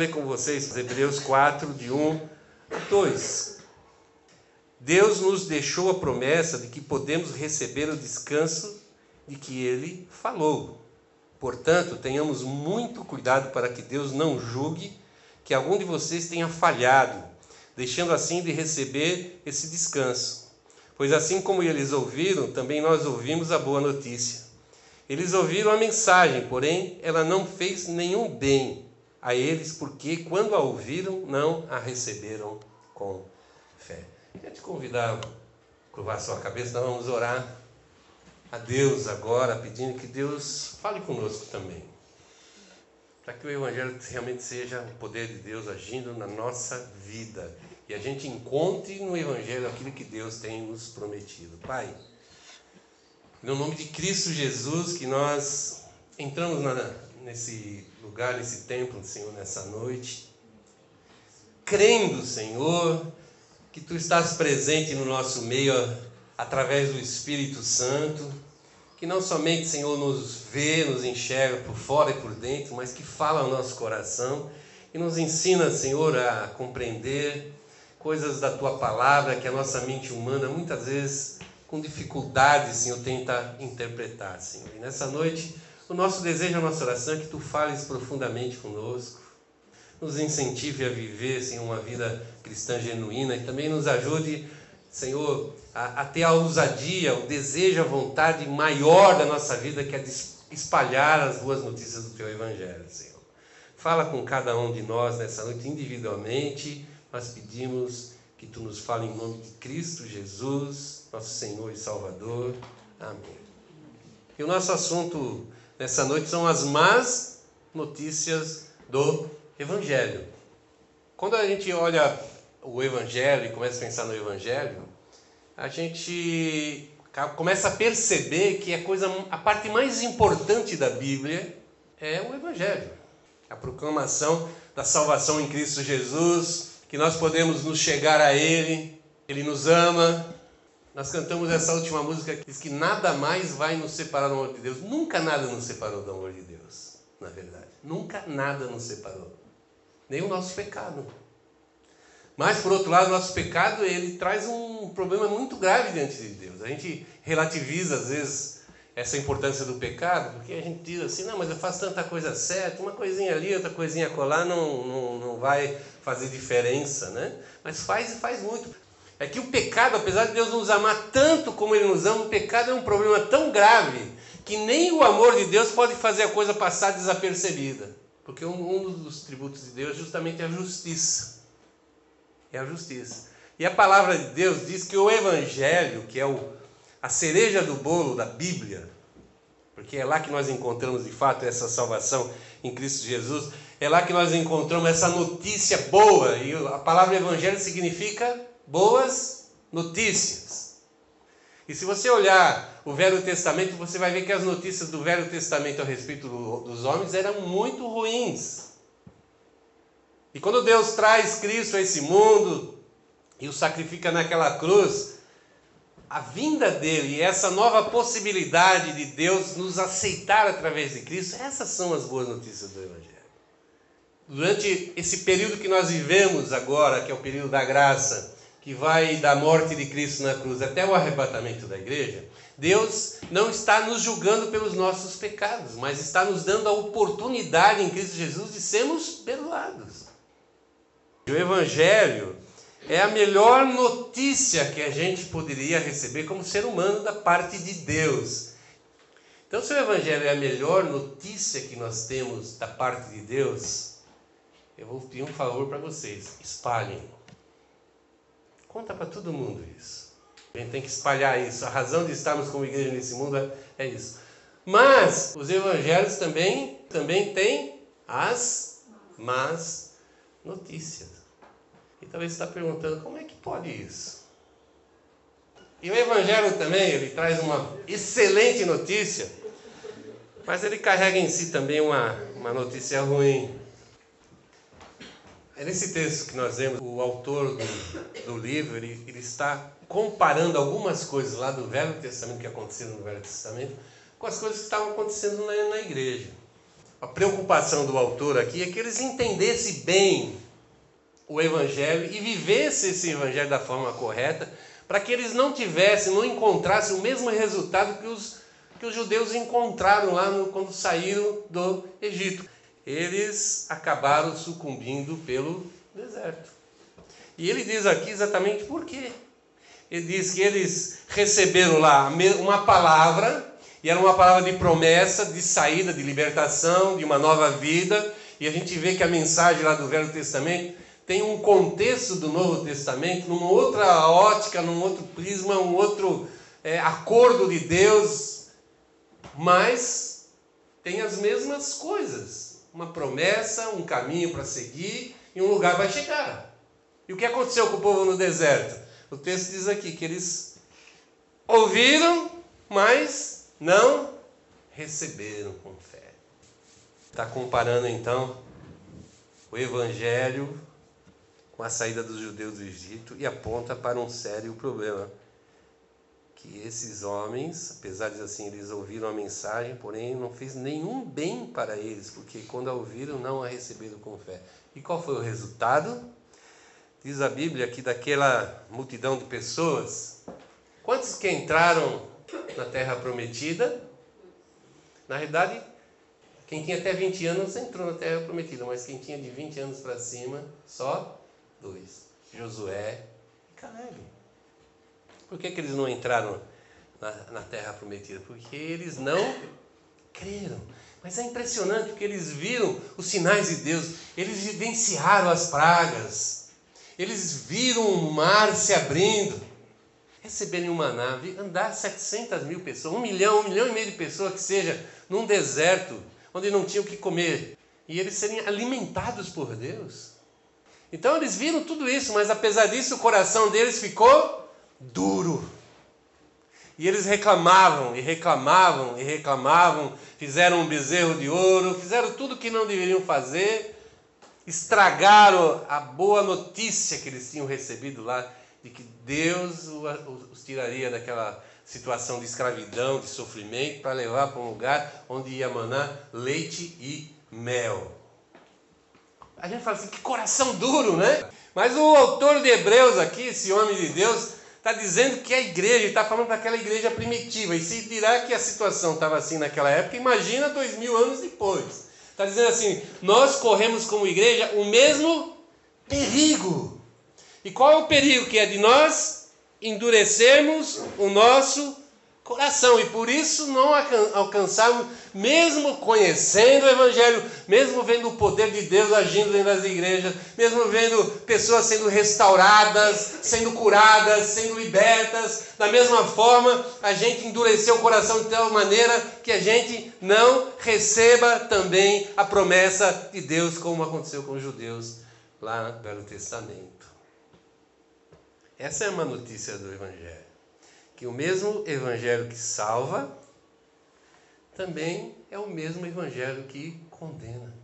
ler com vocês Hebreus 4, de 1 a 2. Deus nos deixou a promessa de que podemos receber o descanso de que ele falou. Portanto, tenhamos muito cuidado para que Deus não julgue que algum de vocês tenha falhado, deixando assim de receber esse descanso. Pois assim como eles ouviram, também nós ouvimos a boa notícia. Eles ouviram a mensagem, porém ela não fez nenhum bem a eles, porque quando a ouviram, não a receberam com fé. Quero te convidar a curvar sua cabeça, nós vamos orar a Deus agora, pedindo que Deus fale conosco também. Para que o Evangelho realmente seja o poder de Deus agindo na nossa vida. E a gente encontre no Evangelho aquilo que Deus tem nos prometido. Pai, no nome de Cristo Jesus, que nós entramos na, nesse lugar, nesse templo, Senhor, nessa noite, crendo, Senhor, que Tu estás presente no nosso meio através do Espírito Santo, que não somente, Senhor, nos vê, nos enxerga por fora e por dentro, mas que fala ao nosso coração e nos ensina, Senhor, a compreender coisas da Tua palavra que a nossa mente humana muitas vezes com dificuldade, Senhor, tenta interpretar, Senhor. E nessa noite, o nosso desejo, a nossa oração é que Tu fales profundamente conosco, nos incentive a viver assim, uma vida cristã genuína e também nos ajude, Senhor, a, a ter a ousadia, o desejo, a vontade maior da nossa vida, que é de espalhar as boas notícias do Teu Evangelho, Senhor. Fala com cada um de nós nessa noite individualmente, nós pedimos que Tu nos fale em nome de Cristo Jesus, nosso Senhor e Salvador. Amém. E o nosso assunto nessa noite são as más notícias do Evangelho. Quando a gente olha o Evangelho e começa a pensar no Evangelho, a gente começa a perceber que a coisa, a parte mais importante da Bíblia é o Evangelho, a proclamação da salvação em Cristo Jesus, que nós podemos nos chegar a Ele, Ele nos ama. Nós cantamos essa última música que diz que nada mais vai nos separar do amor de Deus. Nunca nada nos separou do amor de Deus, na verdade. Nunca nada nos separou nem o nosso pecado. Mas, por outro lado, o nosso pecado ele traz um problema muito grave diante de Deus. A gente relativiza, às vezes, essa importância do pecado, porque a gente diz assim: não, mas eu faço tanta coisa certa, uma coisinha ali, outra coisinha colar, não, não, não vai fazer diferença, né? Mas faz e faz muito. É que o pecado, apesar de Deus nos amar tanto como Ele nos ama, o pecado é um problema tão grave que nem o amor de Deus pode fazer a coisa passar desapercebida. Porque um dos tributos de Deus é justamente a justiça. É a justiça. E a palavra de Deus diz que o Evangelho, que é o, a cereja do bolo da Bíblia, porque é lá que nós encontramos de fato essa salvação em Cristo Jesus, é lá que nós encontramos essa notícia boa, e a palavra Evangelho significa boas notícias. E se você olhar o Velho Testamento, você vai ver que as notícias do Velho Testamento a respeito do, dos homens eram muito ruins. E quando Deus traz Cristo a esse mundo e o sacrifica naquela cruz, a vinda dele e essa nova possibilidade de Deus nos aceitar através de Cristo, essas são as boas notícias do Evangelho. Durante esse período que nós vivemos agora, que é o período da graça, que vai da morte de Cristo na cruz até o arrebatamento da igreja, Deus não está nos julgando pelos nossos pecados, mas está nos dando a oportunidade em Cristo Jesus de sermos perdoados. O Evangelho é a melhor notícia que a gente poderia receber como ser humano da parte de Deus. Então, se o Evangelho é a melhor notícia que nós temos da parte de Deus, eu vou pedir um favor para vocês: espalhem. Conta para todo mundo isso. A gente tem que espalhar isso. A razão de estarmos como igreja nesse mundo é, é isso. Mas os evangelhos também, também têm as más notícias. E talvez você está perguntando, como é que pode isso? E o Evangelho também, ele traz uma excelente notícia, mas ele carrega em si também uma, uma notícia ruim. É nesse texto que nós vemos, o autor do, do livro, ele, ele está comparando algumas coisas lá do Velho Testamento que aconteceram no Velho Testamento com as coisas que estavam acontecendo na, na igreja. a preocupação do autor aqui é que eles entendessem bem o Evangelho e vivessem esse Evangelho da forma correta, para que eles não tivessem, não encontrassem o mesmo resultado que os, que os judeus encontraram lá no, quando saíram do Egito. Eles acabaram sucumbindo pelo deserto. E ele diz aqui exatamente por quê. Ele diz que eles receberam lá uma palavra e era uma palavra de promessa, de saída, de libertação, de uma nova vida. E a gente vê que a mensagem lá do Velho Testamento tem um contexto do Novo Testamento, numa outra ótica, num outro prisma, um outro é, acordo de Deus, mas tem as mesmas coisas. Uma promessa, um caminho para seguir e um lugar para chegar. E o que aconteceu com o povo no deserto? O texto diz aqui que eles ouviram, mas não receberam com fé. Está comparando então o Evangelho com a saída dos judeus do Egito e aponta para um sério problema. Que esses homens, apesar de assim, eles ouviram a mensagem, porém não fez nenhum bem para eles, porque quando a ouviram, não a receberam com fé. E qual foi o resultado? Diz a Bíblia que daquela multidão de pessoas, quantos que entraram na terra prometida. Na realidade, quem tinha até 20 anos entrou na terra prometida, mas quem tinha de 20 anos para cima, só dois: Josué e Caleb. Por que, que eles não entraram na, na terra prometida? Porque eles não creram. Mas é impressionante porque eles viram os sinais de Deus, eles vivenciaram as pragas, eles viram o mar se abrindo receberem uma nave, andar 700 mil pessoas, um milhão, um milhão e meio de pessoas que seja, num deserto, onde não tinham o que comer, e eles serem alimentados por Deus. Então eles viram tudo isso, mas apesar disso o coração deles ficou duro. E eles reclamavam, e reclamavam, e reclamavam, fizeram um bezerro de ouro, fizeram tudo que não deveriam fazer, estragaram a boa notícia que eles tinham recebido lá de que Deus os tiraria daquela situação de escravidão, de sofrimento, para levar para um lugar onde ia manar leite e mel. A gente fala assim, que coração duro, né? Mas o autor de Hebreus aqui, esse homem de Deus, está dizendo que a igreja, está falando para aquela igreja primitiva. E se dirá que a situação estava assim naquela época, imagina dois mil anos depois. Está dizendo assim: nós corremos como igreja o mesmo perigo. E qual é o perigo que é de nós endurecermos o nosso coração e por isso não alcançarmos, mesmo conhecendo o Evangelho, mesmo vendo o poder de Deus agindo dentro das igrejas, mesmo vendo pessoas sendo restauradas, sendo curadas, sendo libertas, da mesma forma a gente endureceu o coração de tal maneira que a gente não receba também a promessa de Deus, como aconteceu com os judeus lá no Velho Testamento. Essa é uma notícia do Evangelho. Que o mesmo Evangelho que salva, também é o mesmo Evangelho que condena.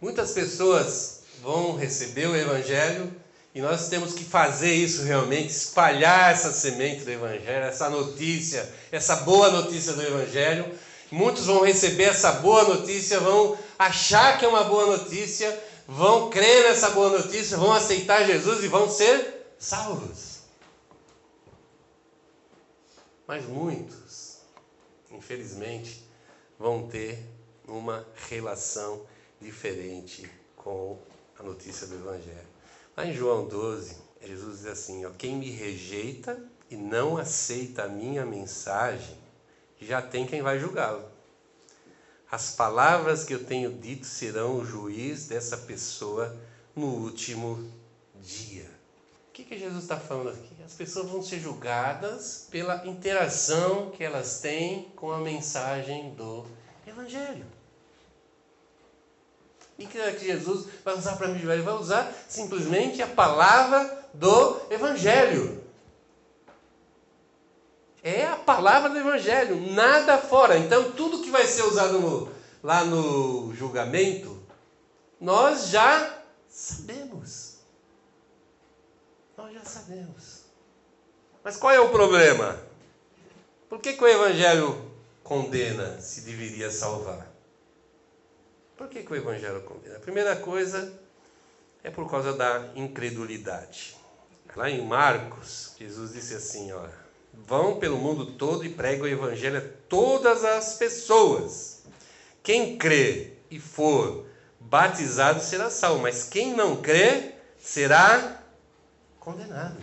Muitas pessoas vão receber o Evangelho e nós temos que fazer isso realmente, espalhar essa semente do Evangelho, essa notícia, essa boa notícia do Evangelho. Muitos vão receber essa boa notícia, vão achar que é uma boa notícia, vão crer nessa boa notícia, vão aceitar Jesus e vão ser salvos. Mas muitos, infelizmente, vão ter uma relação diferente com a notícia do Evangelho. Lá em João 12, Jesus diz assim: ó, Quem me rejeita e não aceita a minha mensagem, já tem quem vai julgá-lo. As palavras que eu tenho dito serão o juiz dessa pessoa no último dia que, que Jesus está falando aqui? As pessoas vão ser julgadas pela interação que elas têm com a mensagem do Evangelho. E que Jesus vai usar para mim? Ele vai usar simplesmente a palavra do Evangelho. É a palavra do Evangelho, nada fora. Então, tudo que vai ser usado no, lá no julgamento, nós já sabemos. Nós já sabemos. Mas qual é o problema? Por que, que o Evangelho condena se deveria salvar? Por que, que o Evangelho condena? A primeira coisa é por causa da incredulidade. Lá em Marcos, Jesus disse assim: ó, vão pelo mundo todo e pregam o Evangelho a todas as pessoas. Quem crê e for batizado será salvo, mas quem não crê será condenado.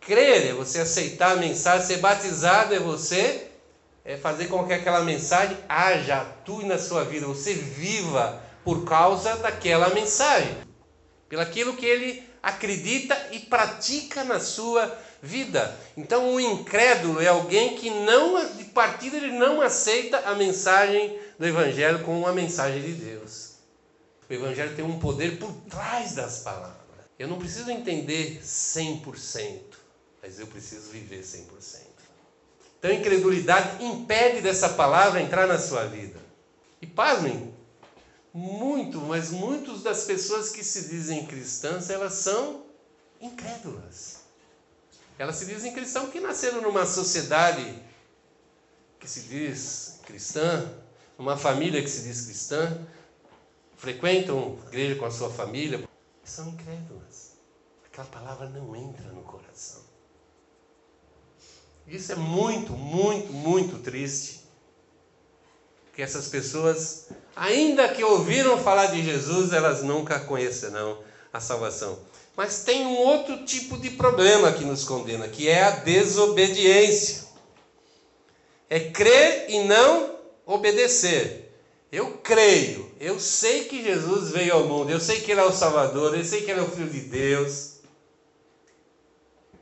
Crer é você aceitar a mensagem, ser batizado é você é fazer com que aquela mensagem haja, atue na sua vida, você viva por causa daquela mensagem, pelo aquilo que ele acredita e pratica na sua vida. Então, o incrédulo é alguém que não, de partida, ele não aceita a mensagem do Evangelho como uma mensagem de Deus. O Evangelho tem um poder por trás das palavras. Eu não preciso entender 100%, mas eu preciso viver 100%. Então, a incredulidade impede dessa palavra entrar na sua vida. E pasmem, muito, mas muitas das pessoas que se dizem cristãs, elas são incrédulas. Elas se dizem cristãs porque nasceram numa sociedade que se diz cristã, numa família que se diz cristã, frequentam igreja com a sua família, são incrédulas. Aquela palavra não entra no coração. Isso é muito, muito, muito triste. Que essas pessoas, ainda que ouviram falar de Jesus, elas nunca conhecerão a salvação. Mas tem um outro tipo de problema que nos condena, que é a desobediência. É crer e não obedecer. Eu creio, eu sei que Jesus veio ao mundo, eu sei que Ele é o Salvador, eu sei que Ele é o Filho de Deus.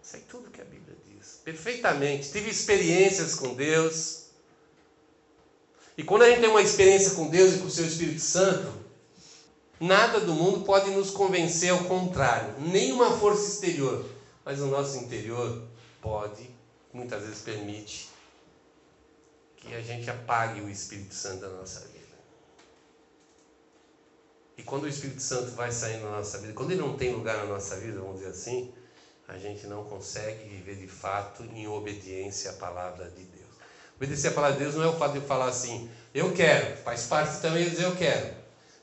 Sei tudo que a Bíblia diz, perfeitamente. Tive experiências com Deus. E quando a gente tem uma experiência com Deus e com o seu Espírito Santo, nada do mundo pode nos convencer ao contrário, nenhuma força exterior, mas o nosso interior pode, muitas vezes permite, que a gente apague o Espírito Santo da nossa vida. E quando o Espírito Santo vai saindo da nossa vida, quando ele não tem lugar na nossa vida, vamos dizer assim, a gente não consegue viver de fato em obediência à palavra de Deus. Obedecer à palavra de Deus não é o fato de falar assim, eu quero, faz parte também de dizer eu quero.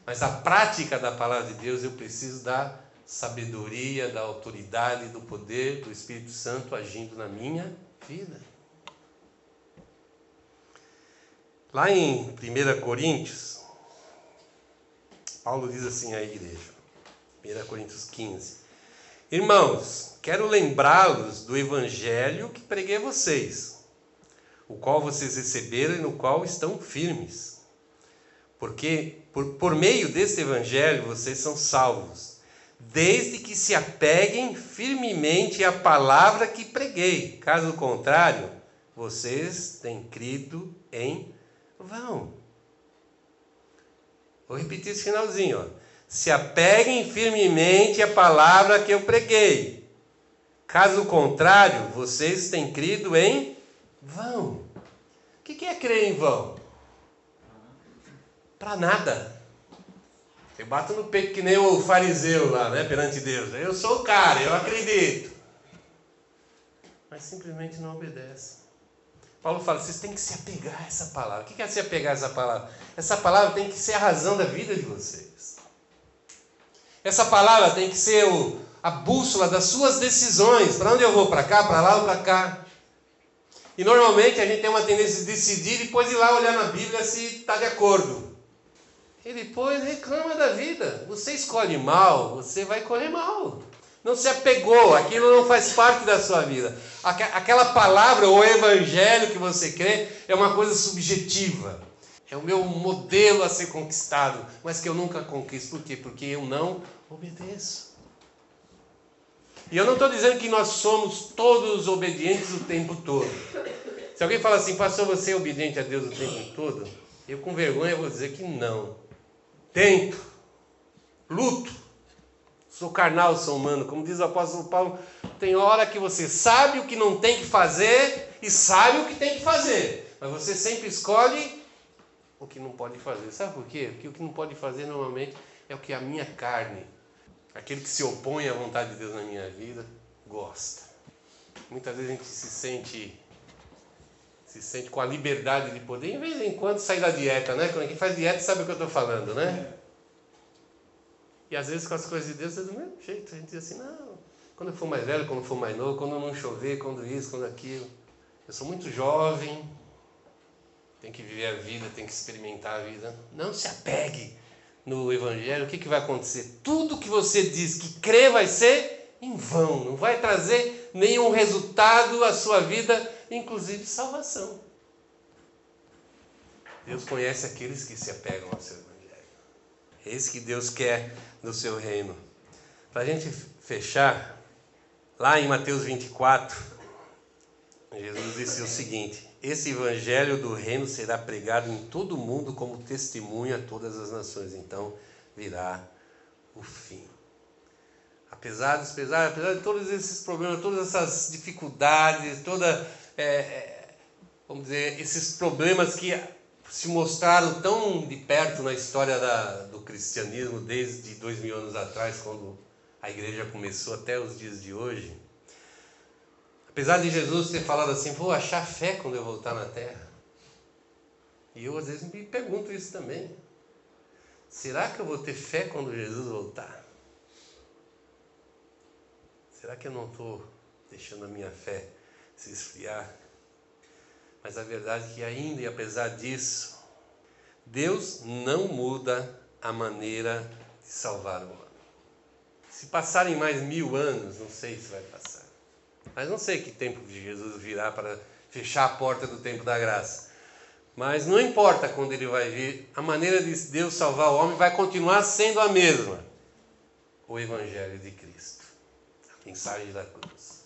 Mas a prática da palavra de Deus, eu preciso da sabedoria, da autoridade, do poder do Espírito Santo agindo na minha vida. Lá em 1 Coríntios, Paulo diz assim à igreja, 1 Coríntios 15: Irmãos, quero lembrá-los do evangelho que preguei a vocês, o qual vocês receberam e no qual estão firmes. Porque por, por meio deste evangelho vocês são salvos, desde que se apeguem firmemente à palavra que preguei. Caso contrário, vocês têm crido em vão. Vou repetir esse finalzinho. Ó. Se apeguem firmemente à palavra que eu preguei. Caso contrário, vocês têm crido em vão. O que é crer em vão? Para nada. Eu bato no peito que nem o fariseu lá, né, perante Deus. Eu sou o cara, eu acredito. Mas simplesmente não obedece. Paulo fala, vocês têm que se apegar a essa palavra. O que é se apegar a essa palavra? Essa palavra tem que ser a razão da vida de vocês. Essa palavra tem que ser o, a bússola das suas decisões. Para onde eu vou? Para cá, para lá ou para cá? E normalmente a gente tem uma tendência de decidir e depois ir lá olhar na Bíblia se está de acordo. E depois reclama da vida. Você escolhe mal, você vai colher mal não se apegou, aquilo não faz parte da sua vida. Aquela palavra ou evangelho que você crê é uma coisa subjetiva. É o meu modelo a ser conquistado, mas que eu nunca conquisto. Por quê? Porque eu não obedeço. E eu não estou dizendo que nós somos todos obedientes o tempo todo. Se alguém fala assim, pastor, você é obediente a Deus o tempo todo? Eu com vergonha vou dizer que não. Tento, luto, Sou carnal, sou humano. Como diz o apóstolo Paulo, tem hora que você sabe o que não tem que fazer e sabe o que tem que fazer. Mas você sempre escolhe o que não pode fazer. Sabe por quê? Porque o que não pode fazer normalmente é o que a minha carne, aquele que se opõe à vontade de Deus na minha vida, gosta. Muitas vezes a gente se sente se sente com a liberdade de poder, em vez em quando sair da dieta, né? Quem faz dieta sabe o que eu estou falando, né? E às vezes com as coisas de Deus é do mesmo jeito. A gente diz assim, não, quando eu for mais velho, quando eu for mais novo, quando não chover, quando isso, quando aquilo. Eu sou muito jovem, tem que viver a vida, tem que experimentar a vida. Não se apegue no Evangelho. O que, que vai acontecer? Tudo que você diz que crê vai ser em vão, não vai trazer nenhum resultado à sua vida inclusive salvação. Deus conhece aqueles que se apegam ao seu evangelho. É isso que Deus quer no seu reino. Para a gente fechar, lá em Mateus 24, Jesus disse o seguinte: Esse evangelho do reino será pregado em todo o mundo como testemunho a todas as nações. Então virá o fim. Apesar dos pesares, apesar de todos esses problemas, todas essas dificuldades, toda é, é, vamos dizer, esses problemas que se mostraram tão de perto na história da, do cristianismo desde dois mil anos atrás, quando a igreja começou até os dias de hoje. Apesar de Jesus ter falado assim, vou achar fé quando eu voltar na terra. E eu às vezes me pergunto isso também. Será que eu vou ter fé quando Jesus voltar? Será que eu não estou deixando a minha fé se esfriar. Mas a verdade é que ainda e apesar disso, Deus não muda a maneira de salvar o homem. Se passarem mais mil anos, não sei se vai passar. Mas não sei que tempo de Jesus virá para fechar a porta do tempo da graça. Mas não importa quando ele vai vir, a maneira de Deus salvar o homem vai continuar sendo a mesma. O Evangelho de Cristo, a mensagem da cruz.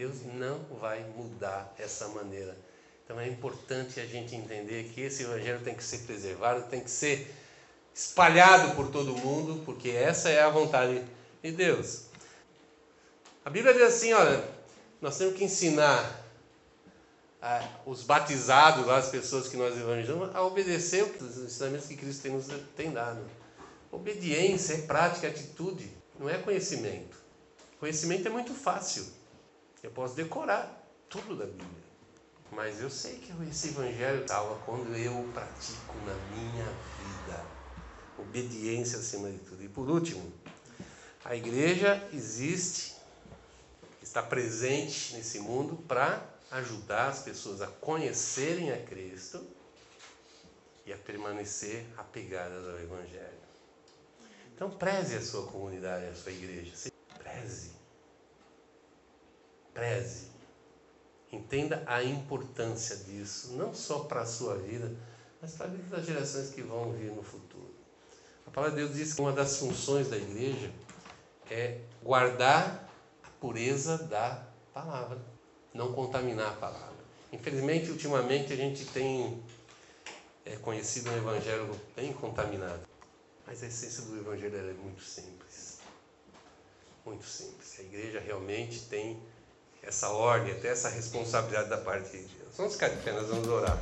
Deus não vai mudar essa maneira. Então é importante a gente entender que esse evangelho tem que ser preservado, tem que ser espalhado por todo mundo, porque essa é a vontade de Deus. A Bíblia diz assim, olha, nós temos que ensinar a, os batizados, as pessoas que nós evangelizamos, a obedecer os ensinamentos que Cristo tem nos tem dado. Obediência é prática, é atitude, não é conhecimento. Conhecimento é muito fácil. Eu posso decorar tudo da Bíblia. Mas eu sei que esse evangelho estava quando eu pratico na minha vida. Obediência acima de tudo. E por último, a igreja existe, está presente nesse mundo para ajudar as pessoas a conhecerem a Cristo e a permanecer apegadas ao Evangelho. Então preze a sua comunidade, a sua igreja. Preze preze. Entenda a importância disso, não só para a sua vida, mas para a vida das gerações que vão vir no futuro. A palavra de Deus diz que uma das funções da igreja é guardar a pureza da palavra, não contaminar a palavra. Infelizmente, ultimamente, a gente tem é, conhecido um evangelho bem contaminado, mas a essência do evangelho é muito simples. Muito simples. A igreja realmente tem essa ordem, até essa responsabilidade da parte de Deus. Vamos ficar de pé, nós vamos orar.